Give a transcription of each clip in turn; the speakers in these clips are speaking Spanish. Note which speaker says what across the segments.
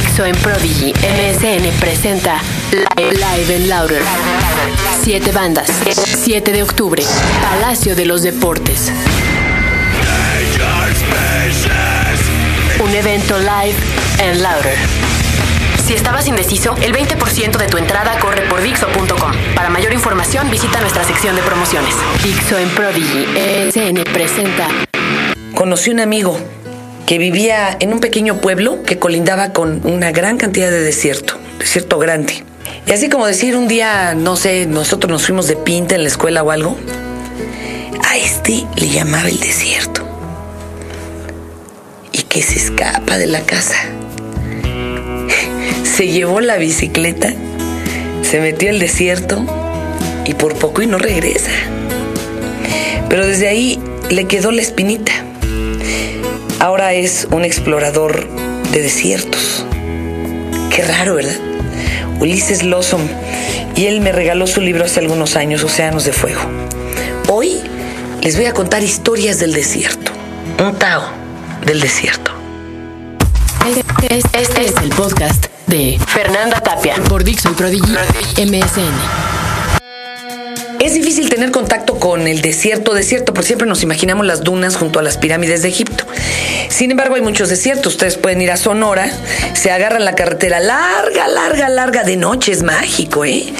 Speaker 1: Dixo en Prodigy MSN presenta Live en Louder. Siete bandas. 7 de octubre. Palacio de los Deportes. Un evento live en Louder. Si estabas indeciso, el 20% de tu entrada corre por Dixo.com. Para mayor información, visita nuestra sección de promociones. Dixo en Prodigy MSN presenta.
Speaker 2: Conocí un amigo que vivía en un pequeño pueblo que colindaba con una gran cantidad de desierto, desierto grande. Y así como decir un día, no sé, nosotros nos fuimos de pinta en la escuela o algo, a este le llamaba el desierto. Y que se escapa de la casa. Se llevó la bicicleta, se metió al desierto y por poco y no regresa. Pero desde ahí le quedó la espinita. Ahora es un explorador de desiertos. Qué raro, ¿verdad? Ulises Lawson. Y él me regaló su libro hace algunos años, Océanos de Fuego. Hoy les voy a contar historias del desierto. Un Tao del desierto.
Speaker 1: Este, este es el podcast de Fernanda Tapia por Dixon Prodigy MSN.
Speaker 2: Es difícil tener contacto con el desierto, desierto, porque siempre nos imaginamos las dunas junto a las pirámides de Egipto. Sin embargo, hay muchos desiertos. Ustedes pueden ir a Sonora, se agarran la carretera larga, larga, larga de noche, es mágico, ¿eh?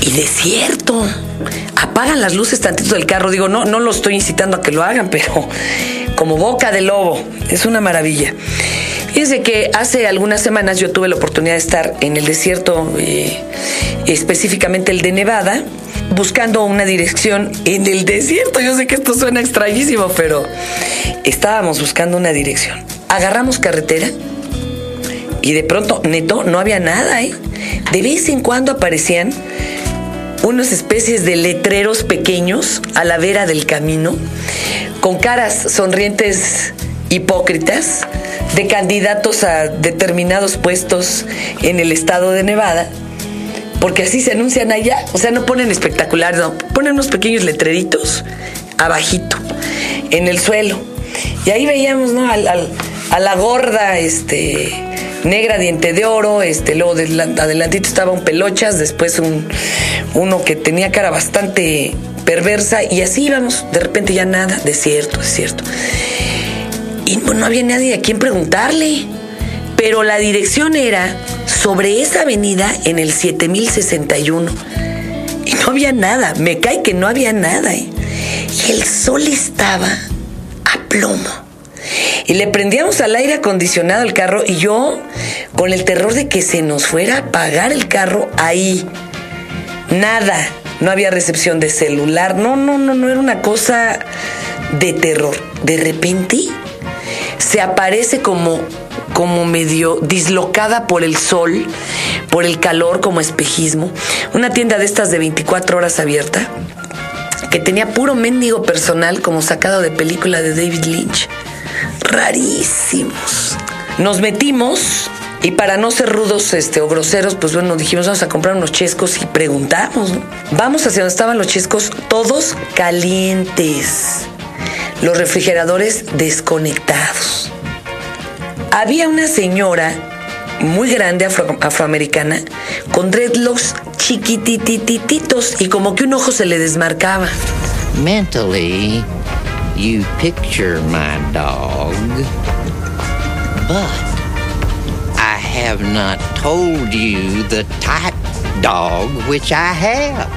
Speaker 2: Y desierto. Apagan las luces tantito del carro. Digo, no, no lo estoy incitando a que lo hagan, pero como boca de lobo. Es una maravilla. Fíjense que hace algunas semanas yo tuve la oportunidad de estar en el desierto, eh, específicamente el de Nevada, buscando una dirección en el desierto. Yo sé que esto suena extrañísimo, pero estábamos buscando una dirección. Agarramos carretera y de pronto, neto, no había nada, ¿eh? De vez en cuando aparecían unas especies de letreros pequeños a la vera del camino, con caras sonrientes hipócritas de candidatos a determinados puestos en el estado de Nevada porque así se anuncian allá. O sea, no ponen espectaculares, no, ponen unos pequeños letreritos abajito, en el suelo. Y ahí veíamos, ¿no? a la gorda, este, negra, diente de oro, este, luego adelantito estaba un pelochas, después un, uno que tenía cara bastante perversa, y así íbamos, de repente ya nada, desierto, desierto. Y no había nadie a quien preguntarle, pero la dirección era sobre esa avenida en el 7061. Y no había nada, me cae que no había nada. ¿eh? Y el sol estaba a plomo. Y le prendíamos al aire acondicionado el carro y yo con el terror de que se nos fuera a apagar el carro ahí. Nada, no había recepción de celular, no, no, no, no era una cosa de terror. De repente se aparece como como medio dislocada por el sol, por el calor como espejismo. Una tienda de estas de 24 horas abierta que tenía puro mendigo personal como sacado de película de David Lynch. Rarísimos. Nos metimos y para no ser rudos este, o groseros, pues bueno, dijimos vamos a comprar unos chescos y preguntamos. Vamos hacia donde estaban los chescos, todos calientes. Los refrigeradores desconectados había una señora muy grande afroamericana con dreadlocks chiquititititos y como que un ojo se le desmarcaba.
Speaker 3: Mentally, you picture my dog, but I have not told you the type dog which I have.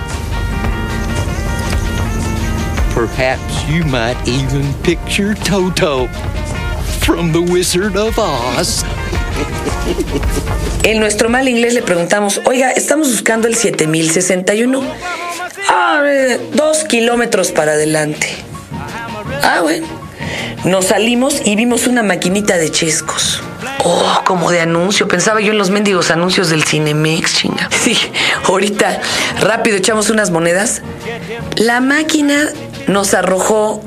Speaker 3: Perhaps you might even picture Toto from the Wizard of Oz.
Speaker 2: En nuestro mal inglés le preguntamos, oiga, estamos buscando el 7061. Ah, dos kilómetros para adelante. Ah, bueno. Nos salimos y vimos una maquinita de chescos. Oh, como de anuncio. Pensaba yo en los mendigos anuncios del Cinemex, chinga. Sí, ahorita rápido echamos unas monedas. La máquina nos arrojó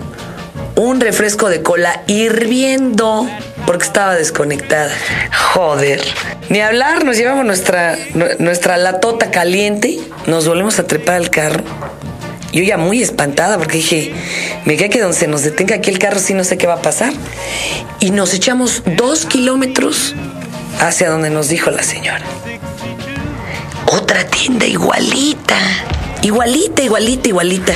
Speaker 2: un refresco de cola hirviendo porque estaba desconectada. Joder. Ni hablar, nos llevamos nuestra, nuestra latota caliente, nos volvemos a trepar al carro. Yo ya muy espantada porque dije, me queda que donde se nos detenga aquí el carro, sí no sé qué va a pasar. Y nos echamos dos kilómetros hacia donde nos dijo la señora. Otra tienda igualita, igualita, igualita, igualita.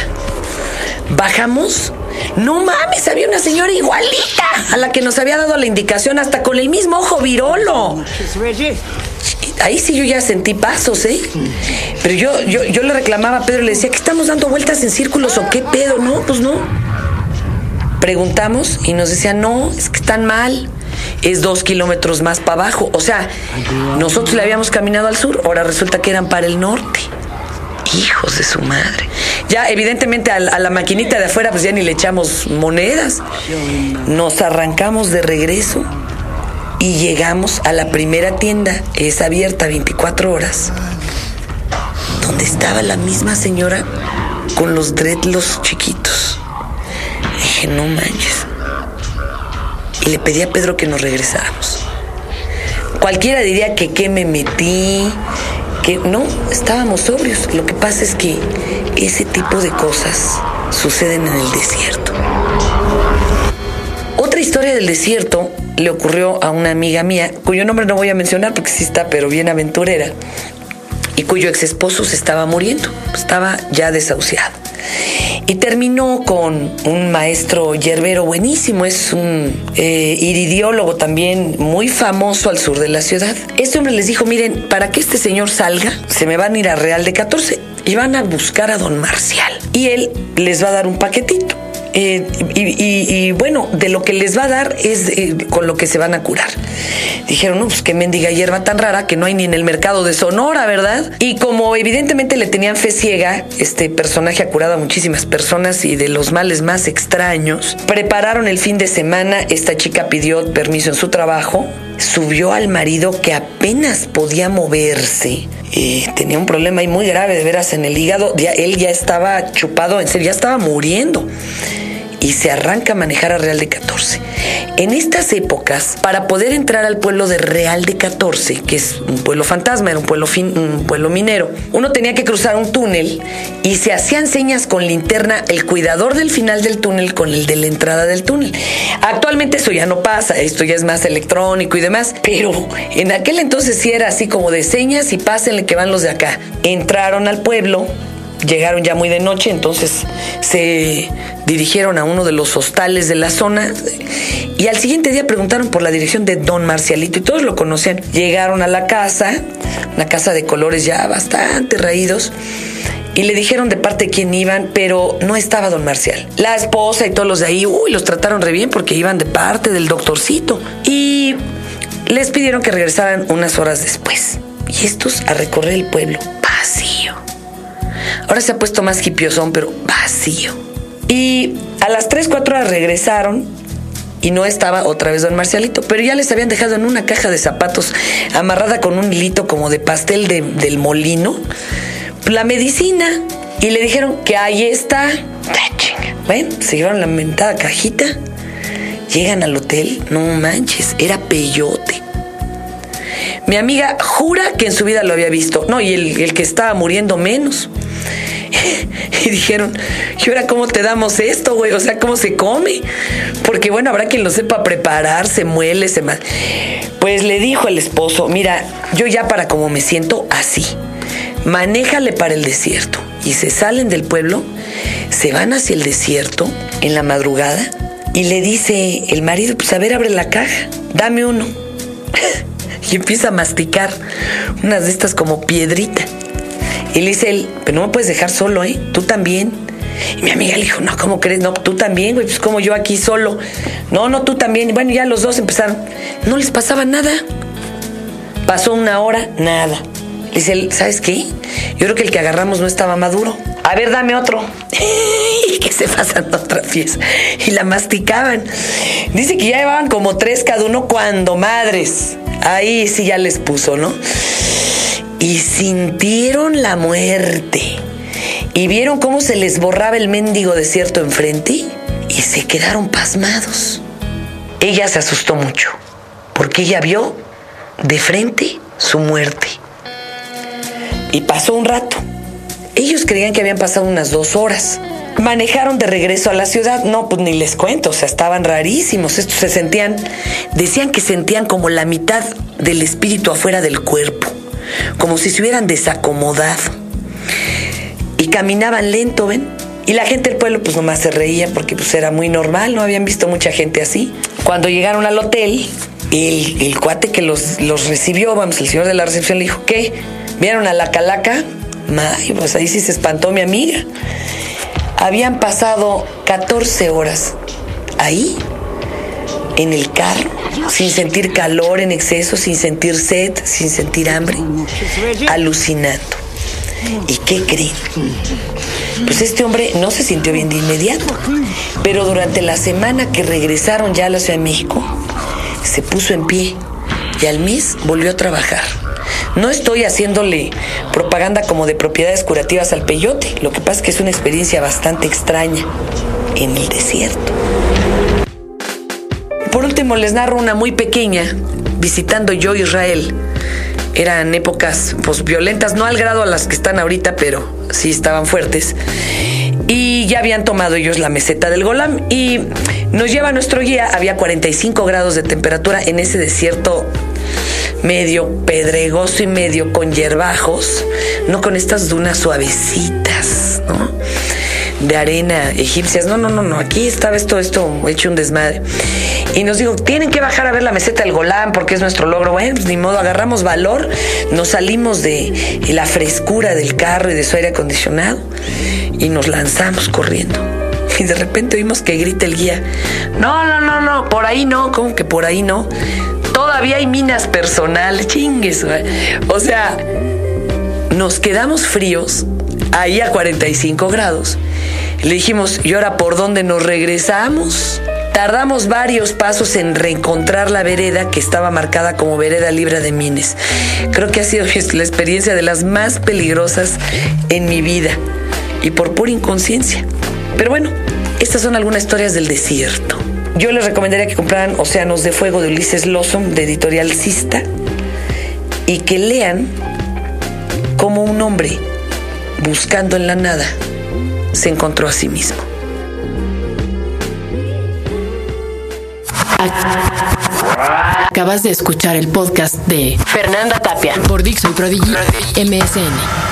Speaker 2: Bajamos. No mames, había una señora igualita a la que nos había dado la indicación hasta con el mismo ojo virolo. Ahí sí yo ya sentí pasos, ¿eh? Pero yo, yo, yo le reclamaba a Pedro, le decía que estamos dando vueltas en círculos o qué pedo. No, pues no. Preguntamos y nos decían, no, es que están mal. Es dos kilómetros más para abajo. O sea, nosotros le habíamos caminado al sur, ahora resulta que eran para el norte. Hijos de su madre. Ya, evidentemente, a, la maquinita de afuera, pues ya ni le echamos monedas. Nos arrancamos de regreso y llegamos a la primera tienda, es abierta 24 horas, donde estaba la misma señora con los dreadlocks chiquitos. Dije, no manches. Y le pedí a Pedro que nos regresáramos. Cualquiera diría que qué me metí, que no, estábamos sobrios. Lo que pasa es que ese tipo de cosas suceden en el desierto. Otra historia del desierto le ocurrió a una amiga mía, cuyo nombre no voy a mencionar porque sí está, pero bien aventurera, y cuyo ex esposo se estaba muriendo, estaba ya desahuciado. Y terminó con un maestro yerbero buenísimo, es un eh, iridiólogo también muy famoso al sur de la ciudad. Este hombre les dijo, miren, para que este señor salga, se me van a ir a Real de 14 y van a buscar a don Marcial. Y él les va a dar un paquetito. Eh, y, bueno, de lo que les va a dar es eh, con lo que se van a curar. Dijeron, no, pues qué mendiga hierba tan rara que no hay ni en el mercado de Sonora, ¿verdad? Y como evidentemente le tenían fe ciega, este personaje ha curado a muchísimas personas y de los males más extraños, prepararon el fin de semana, esta chica pidió permiso en su trabajo, subió al marido que apenas podía moverse. Eh, tenía un problema ahí muy grave de veras en el hígado. él ya estaba chupado, en serio, ya estaba muriendo y se arranca a manejar a Real de 14. En estas épocas, para poder entrar al pueblo de Real de 14, que es un pueblo fantasma, era un pueblo, un pueblo minero, uno tenía que cruzar un túnel y se hacían señas con linterna el cuidador del final del túnel con el de la entrada del túnel. Actualmente eso ya no pasa, esto ya es más electrónico y demás, pero en aquel entonces sí era así como de señas y pásenle que van los de acá. Entraron al pueblo, llegaron ya muy de noche, entonces se dirigieron a uno de los hostales de la zona y al siguiente día preguntaron por la dirección de Don Marcialito y todos lo conocían. Llegaron a la casa, una casa de colores ya bastante raídos. Y le dijeron de parte quién iban, pero no estaba don Marcial. La esposa y todos los de ahí, uy, los trataron re bien porque iban de parte del doctorcito. Y les pidieron que regresaran unas horas después. Y estos a recorrer el pueblo, vacío. Ahora se ha puesto más hipiosón, pero vacío. Y a las 3, 4 horas regresaron y no estaba otra vez don Marcialito, pero ya les habían dejado en una caja de zapatos amarrada con un hilito como de pastel del molino la medicina y le dijeron que ahí está. Bueno, se llevaron la mentada cajita, llegan al hotel, no manches, era peyote. Mi amiga jura que en su vida lo había visto. No, y el que estaba muriendo menos. y dijeron, ¿y ahora cómo te damos esto, güey? O sea, ¿cómo se come? Porque bueno, habrá quien lo sepa preparar, se muele, se más. Pues le dijo el esposo, mira, yo ya para como me siento así, manéjale para el desierto. Y se salen del pueblo, se van hacia el desierto en la madrugada y le dice el marido, pues a ver, abre la caja, dame uno. y empieza a masticar unas de estas como piedrita. Y le dice él, pero no me puedes dejar solo, ¿eh? Tú también. Y mi amiga le dijo, no, ¿cómo crees? No, tú también, güey, pues como yo aquí solo. No, no, tú también. bueno, ya los dos empezaron. No les pasaba nada. Pasó una hora, nada. Le dice él, ¿sabes qué? Yo creo que el que agarramos no estaba maduro. A ver, dame otro. y que se pasan otra pieza. Y la masticaban. Dice que ya llevaban como tres cada uno cuando madres. Ahí sí ya les puso, ¿no? Y sintieron la muerte y vieron cómo se les borraba el mendigo desierto enfrente y se quedaron pasmados. Ella se asustó mucho porque ella vio de frente su muerte. Y pasó un rato. Ellos creían que habían pasado unas dos horas. manejaron de regreso a la ciudad. No, pues ni les cuento, o sea, estaban rarísimos. Estos se sentían, decían que sentían como la mitad del espíritu afuera del cuerpo, como si se hubieran desacomodado. Y caminaban lento, ¿ven? Y la gente del pueblo pues nomás se reía porque pues era muy normal, no habían visto mucha gente así. Cuando llegaron al hotel, el, el cuate que los, los recibió, vamos, el señor de la recepción le dijo, ¿qué? ¿Vieron a la calaca? May, pues ahí sí se espantó mi amiga. Habían pasado 14 horas ahí, en el carro, sin sentir calor en exceso, sin sentir sed, sin sentir hambre, alucinando. ¿Y qué creen? Pues este hombre no se sintió bien de inmediato, pero durante la semana que regresaron ya a la Ciudad de México, se puso en pie y al mes volvió a trabajar. No estoy haciéndole propaganda como de propiedades curativas al peyote, lo que pasa es que es una experiencia bastante extraña en el desierto. Les narro una muy pequeña, visitando yo Israel. Eran épocas pues, violentas, no al grado a las que están ahorita, pero sí estaban fuertes. Y ya habían tomado ellos la meseta del Golam y nos lleva nuestro guía, había 45 grados de temperatura en ese desierto medio pedregoso y medio con hierbajos, no con estas dunas suavecitas, ¿no? De arena egipcias. No, no, no, no. Aquí estaba esto, esto hecho un desmadre. Y nos dijo, tienen que bajar a ver la meseta del Golán porque es nuestro logro. Bueno, pues ni modo, agarramos valor, nos salimos de la frescura del carro y de su aire acondicionado y nos lanzamos corriendo. Y de repente oímos que grita el guía, no, no, no, no, por ahí no, ¿cómo que por ahí no? Todavía hay minas personales, chingues. O sea, nos quedamos fríos ahí a 45 grados. Le dijimos, ¿y ahora por dónde nos regresamos? Tardamos varios pasos en reencontrar la vereda que estaba marcada como vereda libre de mines. Creo que ha sido la experiencia de las más peligrosas en mi vida y por pura inconsciencia. Pero bueno, estas son algunas historias del desierto. Yo les recomendaría que compraran Océanos de Fuego de Ulises Lawson de editorial Sista y que lean cómo un hombre buscando en la nada se encontró a sí mismo.
Speaker 1: Acabas de escuchar el podcast de
Speaker 4: Fernanda Tapia
Speaker 1: por Dixon Prodigy MSN.